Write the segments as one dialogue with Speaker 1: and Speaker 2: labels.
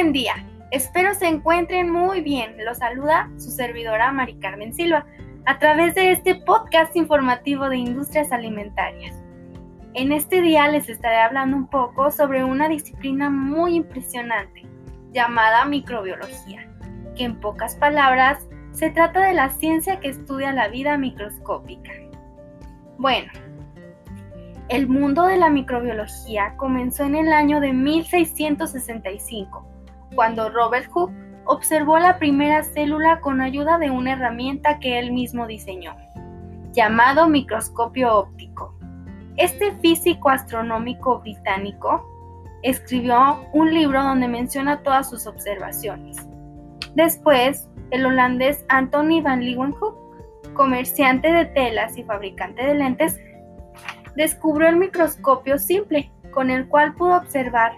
Speaker 1: buen día. Espero se encuentren muy bien. Los saluda su servidora Mari Carmen Silva a través de este podcast informativo de industrias alimentarias. En este día les estaré hablando un poco sobre una disciplina muy impresionante llamada microbiología, que en pocas palabras se trata de la ciencia que estudia la vida microscópica. Bueno, el mundo de la microbiología comenzó en el año de 1665, cuando Robert Hooke observó la primera célula con ayuda de una herramienta que él mismo diseñó, llamado microscopio óptico. Este físico astronómico británico escribió un libro donde menciona todas sus observaciones. Después, el holandés Anthony van Leeuwenhoek, comerciante de telas y fabricante de lentes, descubrió el microscopio simple, con el cual pudo observar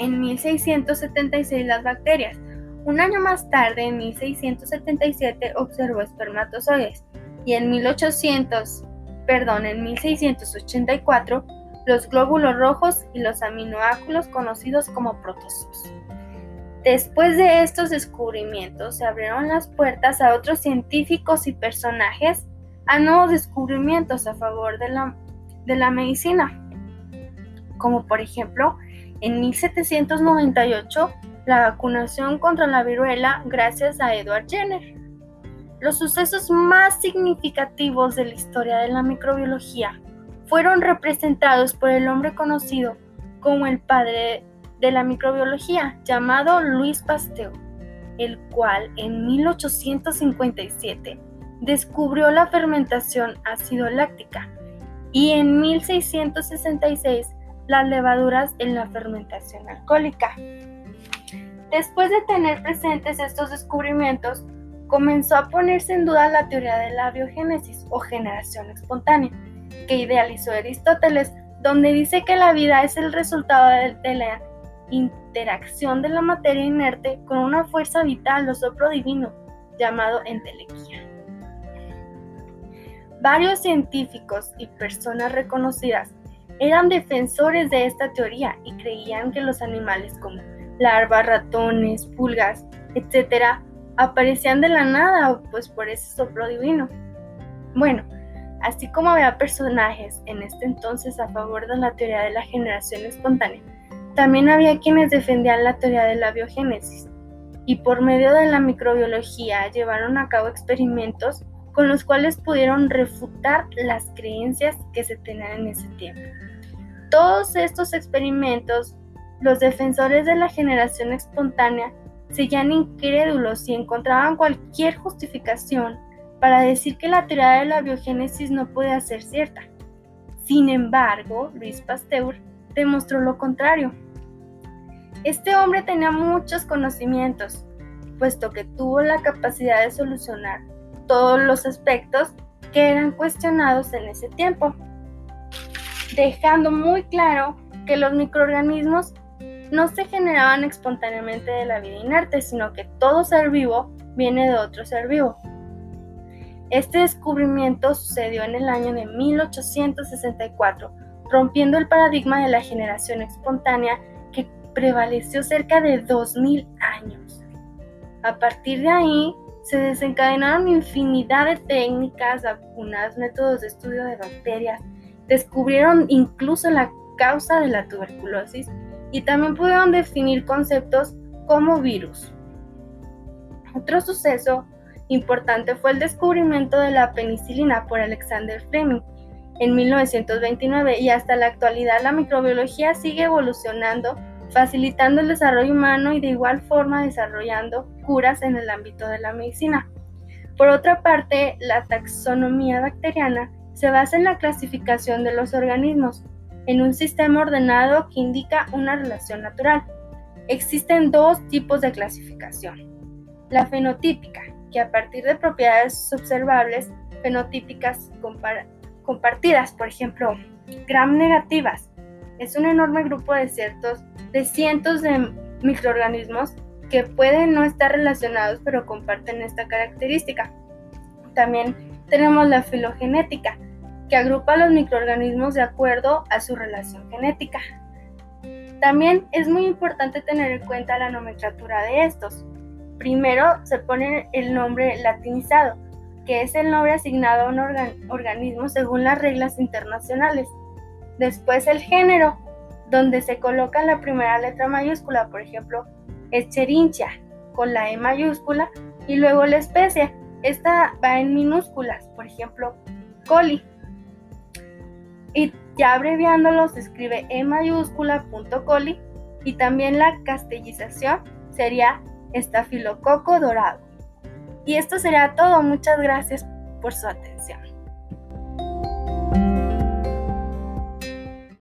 Speaker 1: en 1676 las bacterias. Un año más tarde, en 1677, observó espermatozoides y en 1800, perdón, en 1684, los glóbulos rojos y los aminoácidos conocidos como protozoos. Después de estos descubrimientos se abrieron las puertas a otros científicos y personajes a nuevos descubrimientos a favor de la de la medicina, como por ejemplo en 1798 la vacunación contra la viruela gracias a Edward Jenner. Los sucesos más significativos de la historia de la microbiología fueron representados por el hombre conocido como el padre de la microbiología, llamado Louis Pasteur, el cual en 1857 descubrió la fermentación ácido láctica y en 1666 las levaduras en la fermentación alcohólica. Después de tener presentes estos descubrimientos, comenzó a ponerse en duda la teoría de la biogénesis o generación espontánea, que idealizó Aristóteles, donde dice que la vida es el resultado de, la interacción de la materia inerte con una fuerza vital o soplo divino, llamado entelequia. Varios científicos y personas reconocidas eran defensores de esta teoría y creían que los animales como larvas, ratones, pulgas, etc., aparecían de la nada, pues por ese soplo divino. Bueno, así como había personajes en este entonces a favor de la teoría de la generación espontánea, también había quienes defendían la teoría de la biogénesis y por medio de la microbiología llevaron a cabo experimentos con los cuales pudieron refutar las creencias que se tenían en ese tiempo. Todos estos experimentos, los defensores de la generación espontánea seguían incrédulos y encontraban cualquier justificación para decir que la teoría de la biogénesis no puede ser cierta. Sin embargo, Luis Pasteur demostró lo contrario. Este hombre tenía muchos conocimientos, puesto que tuvo la capacidad de solucionar todos los aspectos que eran cuestionados en ese tiempo, dejando muy claro que los microorganismos no se generaban espontáneamente de la vida inerte, sino que todo ser vivo viene de otro ser vivo. Este descubrimiento sucedió en el año de 1864, rompiendo el paradigma de la generación espontánea que prevaleció cerca de 2000 años. A partir de ahí, se desencadenaron infinidad de técnicas, vacunas, métodos de estudio de bacterias, descubrieron incluso la causa de la tuberculosis y también pudieron definir conceptos como virus. Otro suceso importante fue el descubrimiento de la penicilina por Alexander Fleming en 1929 y hasta la actualidad la microbiología sigue evolucionando facilitando el desarrollo humano y de igual forma desarrollando curas en el ámbito de la medicina. Por otra parte, la taxonomía bacteriana se basa en la clasificación de los organismos en un sistema ordenado que indica una relación natural. Existen dos tipos de clasificación. La fenotípica, que a partir de propiedades observables fenotípicas compartidas, por ejemplo, gram negativas, es un enorme grupo de ciertos de cientos de microorganismos que pueden no estar relacionados pero comparten esta característica. También tenemos la filogenética, que agrupa a los microorganismos de acuerdo a su relación genética. También es muy importante tener en cuenta la nomenclatura de estos. Primero se pone el nombre latinizado, que es el nombre asignado a un organismo según las reglas internacionales. Después el género, donde se coloca la primera letra mayúscula, por ejemplo, Escherichia con la E mayúscula, y luego la especie. Esta va en minúsculas, por ejemplo, coli. Y ya abreviándolo se escribe E mayúscula punto coli y también la castellización sería estafilococo dorado. Y esto sería todo. Muchas gracias por su atención.